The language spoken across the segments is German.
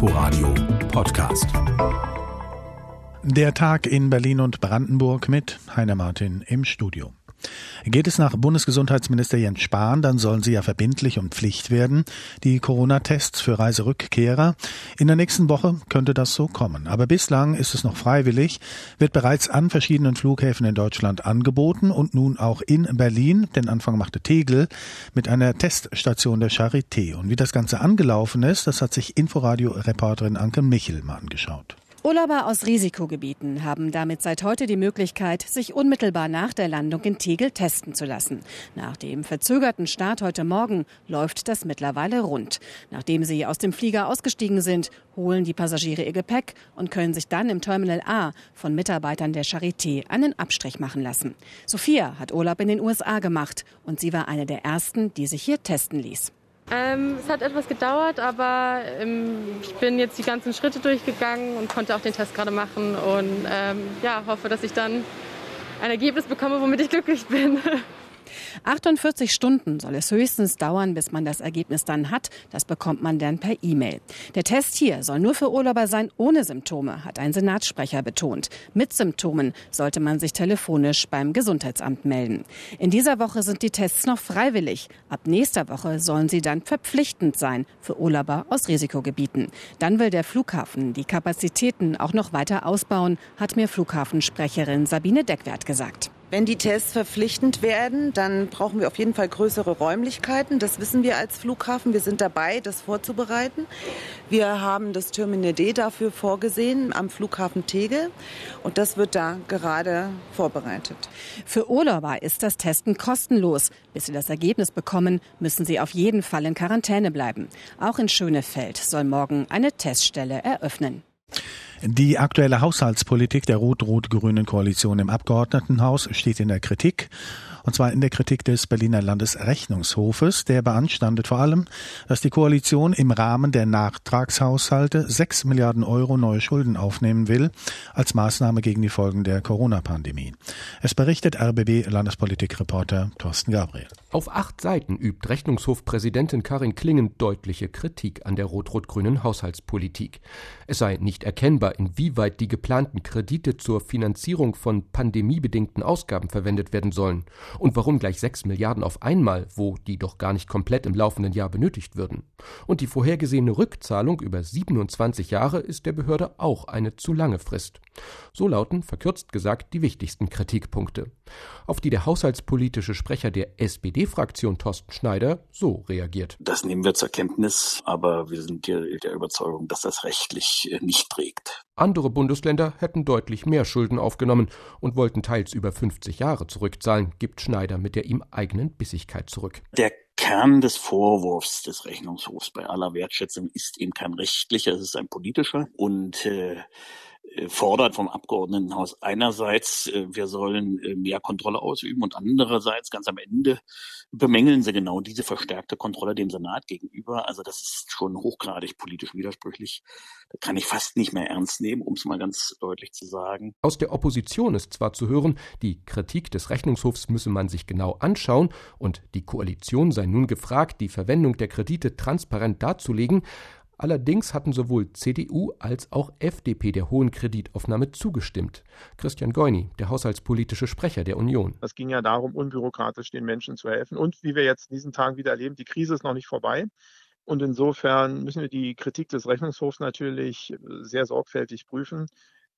Inforadio Podcast. Der Tag in Berlin und Brandenburg mit Heiner Martin im Studio. Geht es nach Bundesgesundheitsminister Jens Spahn, dann sollen sie ja verbindlich und Pflicht werden, die Corona-Tests für Reiserückkehrer. In der nächsten Woche könnte das so kommen. Aber bislang ist es noch freiwillig, wird bereits an verschiedenen Flughäfen in Deutschland angeboten und nun auch in Berlin, den Anfang machte Tegel, mit einer Teststation der Charité. Und wie das Ganze angelaufen ist, das hat sich Inforadio-Reporterin Anke Michel mal angeschaut. Urlauber aus Risikogebieten haben damit seit heute die Möglichkeit, sich unmittelbar nach der Landung in Tegel testen zu lassen. Nach dem verzögerten Start heute Morgen läuft das mittlerweile rund. Nachdem sie aus dem Flieger ausgestiegen sind, holen die Passagiere ihr Gepäck und können sich dann im Terminal A von Mitarbeitern der Charité einen Abstrich machen lassen. Sophia hat Urlaub in den USA gemacht und sie war eine der ersten, die sich hier testen ließ. Ähm, es hat etwas gedauert, aber ähm, ich bin jetzt die ganzen Schritte durchgegangen und konnte auch den Test gerade machen und ähm, ja, hoffe, dass ich dann ein Ergebnis bekomme, womit ich glücklich bin. 48 Stunden soll es höchstens dauern, bis man das Ergebnis dann hat. Das bekommt man dann per E-Mail. Der Test hier soll nur für Urlauber sein ohne Symptome, hat ein Senatssprecher betont. Mit Symptomen sollte man sich telefonisch beim Gesundheitsamt melden. In dieser Woche sind die Tests noch freiwillig. Ab nächster Woche sollen sie dann verpflichtend sein für Urlauber aus Risikogebieten. Dann will der Flughafen die Kapazitäten auch noch weiter ausbauen, hat mir Flughafensprecherin Sabine Deckwert gesagt. Wenn die Tests verpflichtend werden, dann brauchen wir auf jeden Fall größere Räumlichkeiten. Das wissen wir als Flughafen. Wir sind dabei, das vorzubereiten. Wir haben das Terminal D dafür vorgesehen am Flughafen Tegel und das wird da gerade vorbereitet. Für Urlauber ist das Testen kostenlos. Bis sie das Ergebnis bekommen, müssen sie auf jeden Fall in Quarantäne bleiben. Auch in Schönefeld soll morgen eine Teststelle eröffnen. Die aktuelle Haushaltspolitik der rot-rot-grünen Koalition im Abgeordnetenhaus steht in der Kritik und zwar in der Kritik des Berliner Landesrechnungshofes. Der beanstandet vor allem, dass die Koalition im Rahmen der Nachtragshaushalte sechs Milliarden Euro neue Schulden aufnehmen will, als Maßnahme gegen die Folgen der Corona-Pandemie. Es berichtet RBB-Landespolitikreporter Thorsten Gabriel. Auf acht Seiten übt Rechnungshofpräsidentin Karin Klingen deutliche Kritik an der rot-rot-grünen Haushaltspolitik. Es sei nicht erkennbar, inwieweit die geplanten Kredite zur Finanzierung von pandemiebedingten Ausgaben verwendet werden sollen und warum gleich 6 Milliarden auf einmal, wo die doch gar nicht komplett im laufenden Jahr benötigt würden? Und die vorhergesehene Rückzahlung über 27 Jahre ist der Behörde auch eine zu lange Frist. So lauten, verkürzt gesagt, die wichtigsten Kritikpunkte. Auf die der haushaltspolitische Sprecher der SPD-Fraktion Thorsten Schneider so reagiert. Das nehmen wir zur Kenntnis, aber wir sind der Überzeugung, dass das rechtlich äh, nicht trägt. Andere Bundesländer hätten deutlich mehr Schulden aufgenommen und wollten teils über 50 Jahre zurückzahlen, gibt Schneider mit der ihm eigenen Bissigkeit zurück. Der Kern des Vorwurfs des Rechnungshofs bei aller Wertschätzung ist eben kein rechtlicher, es ist ein politischer und äh, fordert vom Abgeordnetenhaus einerseits, äh, wir sollen äh, mehr Kontrolle ausüben und andererseits ganz am Ende bemängeln sie genau diese verstärkte Kontrolle dem Senat gegenüber. Also das ist schon hochgradig politisch widersprüchlich. Da kann ich fast nicht mehr ernst nehmen, um es mal ganz deutlich zu sagen. Aus der Opposition ist zwar zu hören, die Kritik des Rechnungshofs müsse man sich genau anschauen und die Koalition sei nun gefragt, die Verwendung der Kredite transparent darzulegen, Allerdings hatten sowohl CDU als auch FDP der hohen Kreditaufnahme zugestimmt. Christian Goini, der haushaltspolitische Sprecher der Union. Es ging ja darum, unbürokratisch den Menschen zu helfen. Und wie wir jetzt in diesen Tagen wieder erleben, die Krise ist noch nicht vorbei. Und insofern müssen wir die Kritik des Rechnungshofs natürlich sehr sorgfältig prüfen.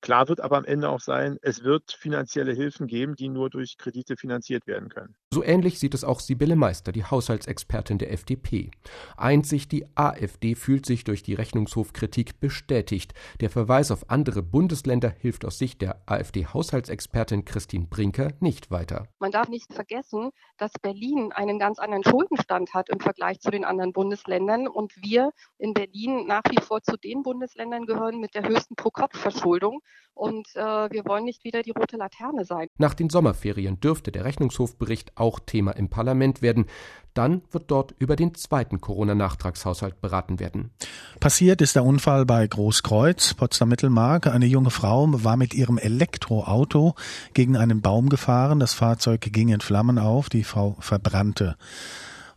Klar wird aber am Ende auch sein, es wird finanzielle Hilfen geben, die nur durch Kredite finanziert werden können. So ähnlich sieht es auch Sibylle Meister, die Haushaltsexpertin der FDP. Einzig die AfD fühlt sich durch die Rechnungshofkritik bestätigt. Der Verweis auf andere Bundesländer hilft aus Sicht der AfD-Haushaltsexpertin Christine Brinker nicht weiter. Man darf nicht vergessen, dass Berlin einen ganz anderen Schuldenstand hat im Vergleich zu den anderen Bundesländern und wir in Berlin nach wie vor zu den Bundesländern gehören mit der höchsten Pro-Kopf-Verschuldung. Und äh, wir wollen nicht wieder die rote Laterne sein. Nach den Sommerferien dürfte der Rechnungshofbericht auch Thema im Parlament werden. Dann wird dort über den zweiten Corona-Nachtragshaushalt beraten werden. Passiert ist der Unfall bei Großkreuz, Potsdam-Mittelmark. Eine junge Frau war mit ihrem Elektroauto gegen einen Baum gefahren. Das Fahrzeug ging in Flammen auf. Die Frau verbrannte.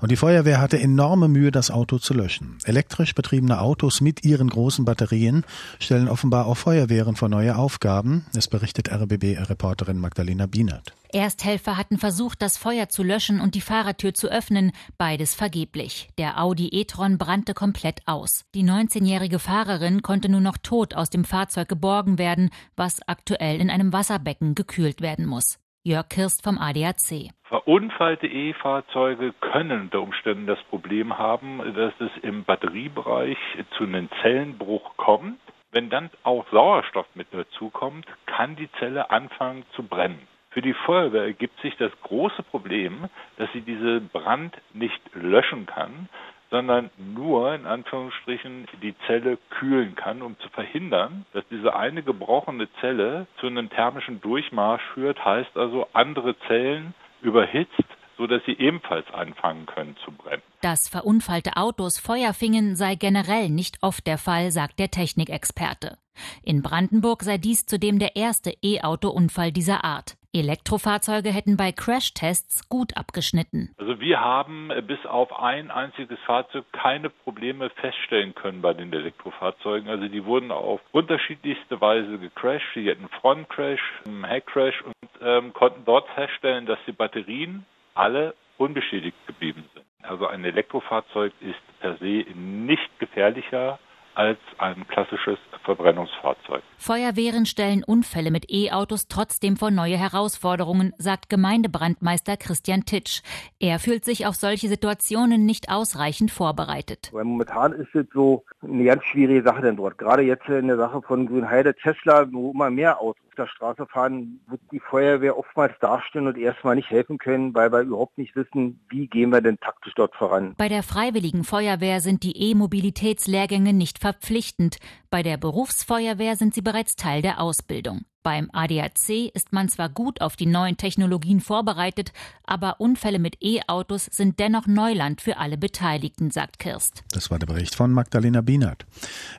Und die Feuerwehr hatte enorme Mühe, das Auto zu löschen. Elektrisch betriebene Autos mit ihren großen Batterien stellen offenbar auch Feuerwehren vor neue Aufgaben. Es berichtet RBB-Reporterin Magdalena Bienert. Ersthelfer hatten versucht, das Feuer zu löschen und die Fahrertür zu öffnen, beides vergeblich. Der Audi e-tron brannte komplett aus. Die 19-jährige Fahrerin konnte nur noch tot aus dem Fahrzeug geborgen werden, was aktuell in einem Wasserbecken gekühlt werden muss. Jörg Kirst vom ADAC. Verunfallte E-Fahrzeuge können unter Umständen das Problem haben, dass es im Batteriebereich zu einem Zellenbruch kommt. Wenn dann auch Sauerstoff mit dazukommt, kann die Zelle anfangen zu brennen. Für die Feuerwehr ergibt sich das große Problem, dass sie diese Brand nicht löschen kann, sondern nur in Anführungsstrichen die Zelle kühlen kann, um zu verhindern, dass diese eine gebrochene Zelle zu einem thermischen Durchmarsch führt, heißt also andere Zellen überhitzt, sodass sie ebenfalls anfangen können zu brennen. Dass verunfallte Autos Feuer fingen, sei generell nicht oft der Fall, sagt der Technikexperte. In Brandenburg sei dies zudem der erste E-Auto-Unfall dieser Art. Elektrofahrzeuge hätten bei Crashtests gut abgeschnitten. Also wir haben äh, bis auf ein einziges Fahrzeug keine Probleme feststellen können bei den Elektrofahrzeugen. Also die wurden auf unterschiedlichste Weise gecrashed. Die hatten Frontcrash, Heckcrash und ähm, konnten dort feststellen, dass die Batterien alle unbeschädigt geblieben sind. Also ein Elektrofahrzeug ist per se nicht gefährlicher als ein klassisches Verbrennungsfahrzeug. Feuerwehren stellen Unfälle mit E-Autos trotzdem vor neue Herausforderungen, sagt Gemeindebrandmeister Christian Titsch. Er fühlt sich auf solche Situationen nicht ausreichend vorbereitet. Weil momentan ist es so eine ganz schwierige Sache denn dort. Gerade jetzt in der Sache von Grünheide, Tesla, wo immer mehr Autos auf der Straße fahren, wird die Feuerwehr oftmals dastehen und erstmal nicht helfen können, weil wir überhaupt nicht wissen, wie gehen wir denn taktisch dort voran. Bei der Freiwilligen Feuerwehr sind die E-Mobilitätslehrgänge nicht verpflichtend. Bei der Berufsfeuerwehr sind sie bereits Teil der Ausbildung. Beim ADAC ist man zwar gut auf die neuen Technologien vorbereitet, aber Unfälle mit E-Autos sind dennoch Neuland für alle Beteiligten, sagt Kirst. Das war der Bericht von Magdalena Bienert.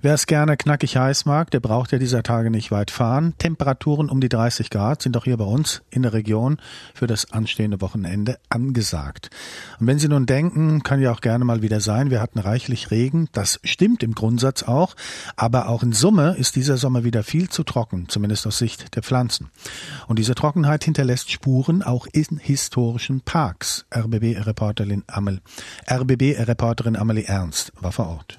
Wer es gerne knackig heiß mag, der braucht ja dieser Tage nicht weit fahren. Temperaturen um die 30 Grad sind auch hier bei uns in der Region für das anstehende Wochenende angesagt. Und wenn Sie nun denken, kann ja auch gerne mal wieder sein, wir hatten reichlich Regen. Das stimmt im Grundsatz auch. Aber auch in Summe ist dieser Sommer wieder viel zu trocken, zumindest aus Sicht der Pflanzen. Und diese Trockenheit hinterlässt Spuren auch in historischen Parks. RBB-Reporterin Amel, RBB-Reporterin Amelie Ernst war vor Ort.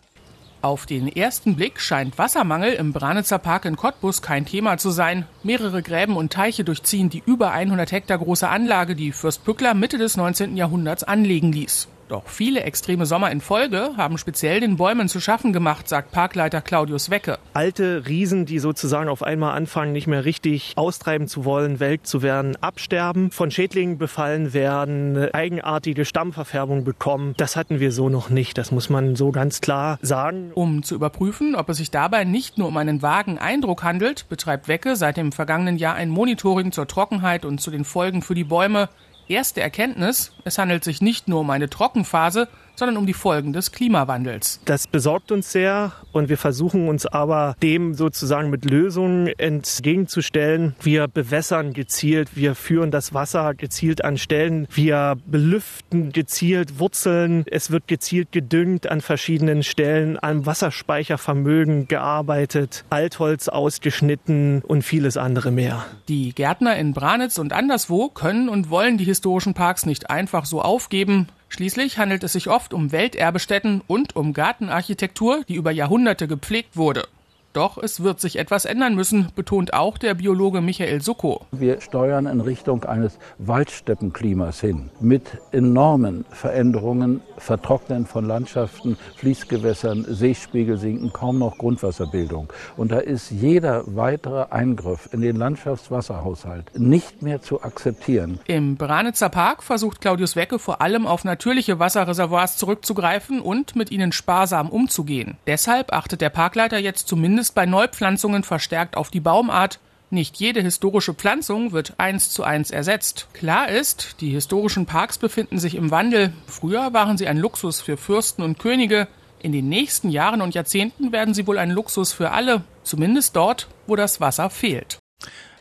Auf den ersten Blick scheint Wassermangel im Branitzer Park in Cottbus kein Thema zu sein. Mehrere Gräben und Teiche durchziehen die über 100 Hektar große Anlage, die Fürst Pückler Mitte des 19. Jahrhunderts anlegen ließ. Doch viele extreme Sommer in Folge haben speziell den Bäumen zu schaffen gemacht, sagt Parkleiter Claudius Wecke. Alte Riesen, die sozusagen auf einmal anfangen, nicht mehr richtig austreiben zu wollen, welk zu werden, absterben, von Schädlingen befallen werden, eigenartige Stammverfärbung bekommen. Das hatten wir so noch nicht. Das muss man so ganz klar sagen. Um zu überprüfen, ob es sich dabei nicht nur um einen vagen Eindruck handelt, betreibt Wecke seit dem vergangenen Jahr ein Monitoring zur Trockenheit und zu den Folgen für die Bäume. Erste Erkenntnis, es handelt sich nicht nur um eine Trockenphase, sondern um die Folgen des Klimawandels. Das besorgt uns sehr und wir versuchen uns aber dem sozusagen mit Lösungen entgegenzustellen. Wir bewässern gezielt, wir führen das Wasser gezielt an Stellen, wir belüften gezielt Wurzeln, es wird gezielt gedüngt an verschiedenen Stellen, am Wasserspeichervermögen gearbeitet, Altholz ausgeschnitten und vieles andere mehr. Die Gärtner in Branitz und anderswo können und wollen die historischen Parks nicht einfach so aufgeben. Schließlich handelt es sich oft um Welterbestätten und um Gartenarchitektur, die über Jahrhunderte gepflegt wurde. Doch es wird sich etwas ändern müssen, betont auch der Biologe Michael Sucko. Wir steuern in Richtung eines Waldsteppenklimas hin, mit enormen Veränderungen, Vertrocknen von Landschaften, Fließgewässern, Seespiegel sinken, kaum noch Grundwasserbildung. Und da ist jeder weitere Eingriff in den Landschaftswasserhaushalt nicht mehr zu akzeptieren. Im Branitzer Park versucht Claudius Wecke vor allem auf natürliche Wasserreservoirs zurückzugreifen und mit ihnen sparsam umzugehen. Deshalb achtet der Parkleiter jetzt zumindest zumindest bei Neupflanzungen verstärkt auf die Baumart. Nicht jede historische Pflanzung wird eins zu eins ersetzt. Klar ist, die historischen Parks befinden sich im Wandel. Früher waren sie ein Luxus für Fürsten und Könige. In den nächsten Jahren und Jahrzehnten werden sie wohl ein Luxus für alle, zumindest dort, wo das Wasser fehlt.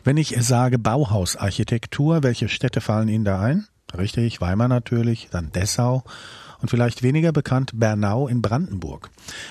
Wenn ich sage Bauhausarchitektur, welche Städte fallen Ihnen da ein? Richtig, Weimar natürlich, dann Dessau und vielleicht weniger bekannt Bernau in Brandenburg.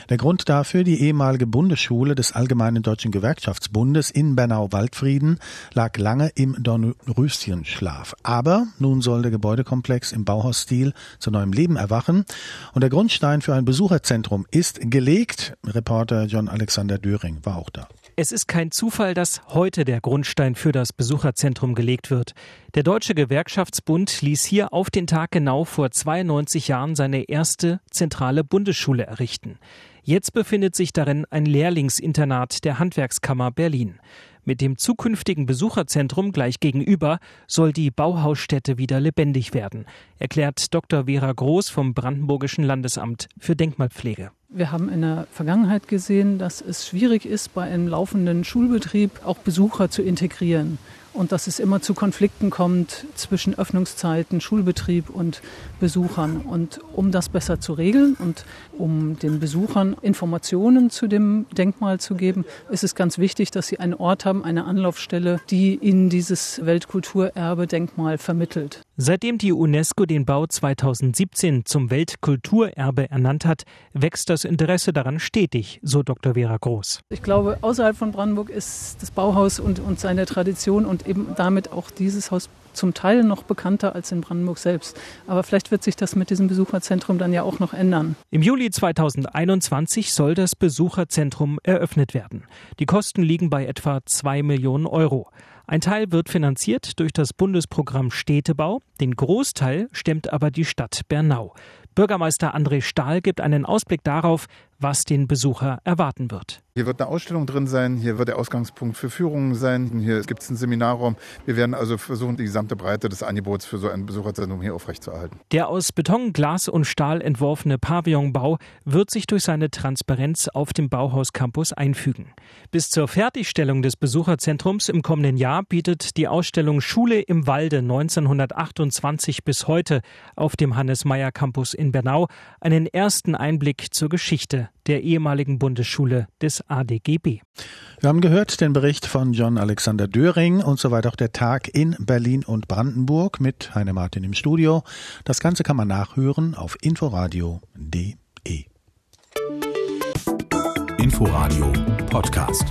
Der Grund dafür, die ehemalige Bundesschule des Allgemeinen Deutschen Gewerkschaftsbundes in Bernau-Waldfrieden lag lange im Dornröschenschlaf. Aber nun soll der Gebäudekomplex im Bauhausstil zu neuem Leben erwachen und der Grundstein für ein Besucherzentrum ist gelegt. Reporter John Alexander Döring war auch da. Es ist kein Zufall, dass heute der Grundstein für das Besucherzentrum gelegt wird. Der Deutsche Gewerkschaftsbund ließ hier auf den Tag genau vor 92 Jahren seine erste zentrale Bundesschule errichten. Jetzt befindet sich darin ein Lehrlingsinternat der Handwerkskammer Berlin. Mit dem zukünftigen Besucherzentrum gleich gegenüber soll die Bauhausstätte wieder lebendig werden, erklärt Dr. Vera Groß vom Brandenburgischen Landesamt für Denkmalpflege. Wir haben in der Vergangenheit gesehen, dass es schwierig ist, bei einem laufenden Schulbetrieb auch Besucher zu integrieren und dass es immer zu Konflikten kommt zwischen Öffnungszeiten, Schulbetrieb und Besuchern. Und um das besser zu regeln und um den Besuchern Informationen zu dem Denkmal zu geben, ist es ganz wichtig, dass sie einen Ort haben, eine Anlaufstelle, die ihnen dieses Weltkulturerbe-Denkmal vermittelt. Seitdem die UNESCO den Bau 2017 zum Weltkulturerbe ernannt hat, wächst das Interesse daran stetig, so Dr. Vera Groß. Ich glaube, außerhalb von Brandenburg ist das Bauhaus und, und seine Tradition und eben damit auch dieses Haus zum Teil noch bekannter als in Brandenburg selbst. Aber vielleicht wird sich das mit diesem Besucherzentrum dann ja auch noch ändern. Im Juli 2021 soll das Besucherzentrum eröffnet werden. Die Kosten liegen bei etwa zwei Millionen Euro. Ein Teil wird finanziert durch das Bundesprogramm Städtebau, den Großteil stemmt aber die Stadt Bernau. Bürgermeister André Stahl gibt einen Ausblick darauf, was den Besucher erwarten wird. Hier wird eine Ausstellung drin sein, hier wird der Ausgangspunkt für Führungen sein, hier gibt es einen Seminarraum. Wir werden also versuchen, die gesamte Breite des Angebots für so ein Besucherzentrum hier aufrechtzuerhalten. Der aus Beton, Glas und Stahl entworfene Pavillonbau wird sich durch seine Transparenz auf dem Bauhaus-Campus einfügen. Bis zur Fertigstellung des Besucherzentrums im kommenden Jahr bietet die Ausstellung Schule im Walde 1928 bis heute auf dem Hannes-Meyer-Campus in Bernau einen ersten Einblick zur Geschichte der ehemaligen Bundesschule des ADGB. Wir haben gehört den Bericht von John Alexander Döring und soweit auch der Tag in Berlin und Brandenburg mit Heine Martin im Studio. Das Ganze kann man nachhören auf inforadio.de. Inforadio Podcast.